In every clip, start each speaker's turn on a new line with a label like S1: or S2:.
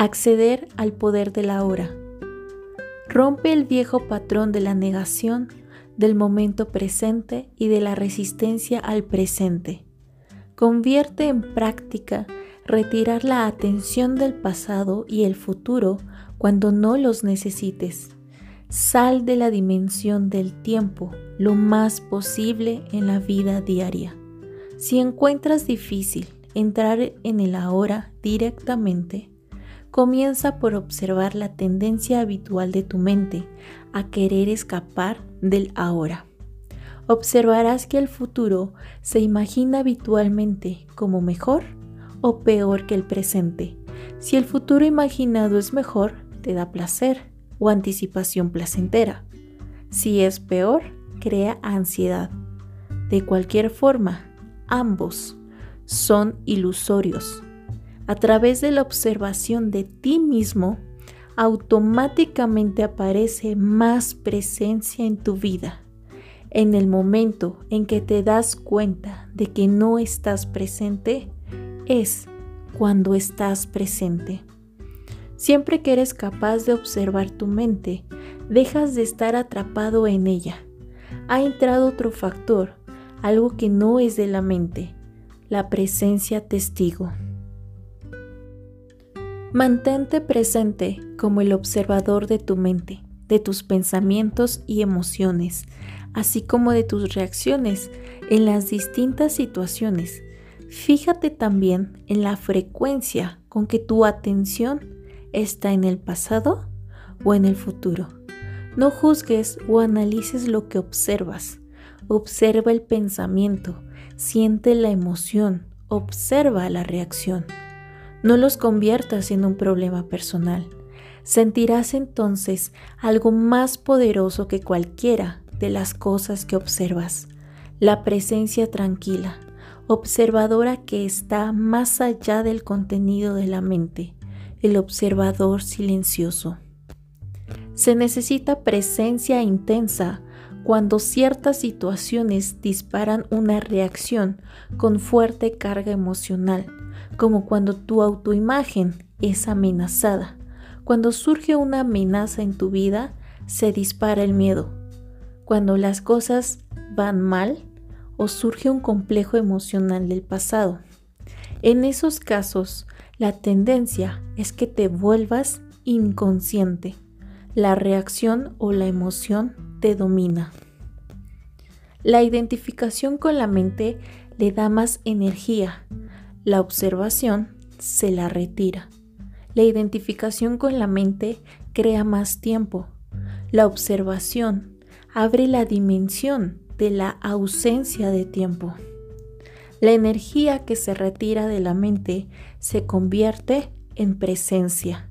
S1: Acceder al poder de la hora. Rompe el viejo patrón de la negación del momento presente y de la resistencia al presente. Convierte en práctica retirar la atención del pasado y el futuro cuando no los necesites. Sal de la dimensión del tiempo lo más posible en la vida diaria. Si encuentras difícil entrar en el ahora directamente, comienza por observar la tendencia habitual de tu mente a querer escapar del ahora. Observarás que el futuro se imagina habitualmente como mejor o peor que el presente. Si el futuro imaginado es mejor, te da placer o anticipación placentera. Si es peor, crea ansiedad. De cualquier forma, ambos son ilusorios a través de la observación de ti mismo, automáticamente aparece más presencia en tu vida. En el momento en que te das cuenta de que no estás presente, es cuando estás presente. Siempre que eres capaz de observar tu mente, dejas de estar atrapado en ella. Ha entrado otro factor, algo que no es de la mente, la presencia testigo. Mantente presente como el observador de tu mente, de tus pensamientos y emociones, así como de tus reacciones en las distintas situaciones. Fíjate también en la frecuencia con que tu atención está en el pasado o en el futuro. No juzgues o analices lo que observas. Observa el pensamiento, siente la emoción, observa la reacción. No los conviertas en un problema personal. Sentirás entonces algo más poderoso que cualquiera de las cosas que observas. La presencia tranquila, observadora que está más allá del contenido de la mente, el observador silencioso. Se necesita presencia intensa cuando ciertas situaciones disparan una reacción con fuerte carga emocional como cuando tu autoimagen es amenazada. Cuando surge una amenaza en tu vida, se dispara el miedo. Cuando las cosas van mal o surge un complejo emocional del pasado. En esos casos, la tendencia es que te vuelvas inconsciente. La reacción o la emoción te domina. La identificación con la mente le da más energía, la observación se la retira. La identificación con la mente crea más tiempo. La observación abre la dimensión de la ausencia de tiempo. La energía que se retira de la mente se convierte en presencia.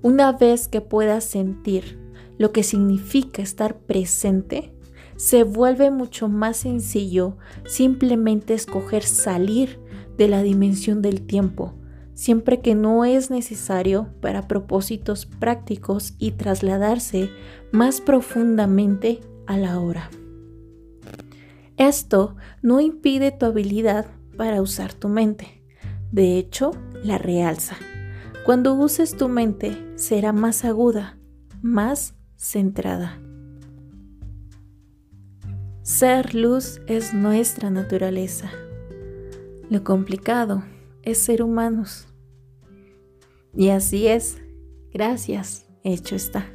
S1: Una vez que puedas sentir lo que significa estar presente, se vuelve mucho más sencillo simplemente escoger salir de la dimensión del tiempo, siempre que no es necesario para propósitos prácticos y trasladarse más profundamente a la hora. Esto no impide tu habilidad para usar tu mente, de hecho, la realza. Cuando uses tu mente será más aguda, más centrada. Ser luz es nuestra naturaleza. Lo complicado es ser humanos. Y así es. Gracias. Hecho está.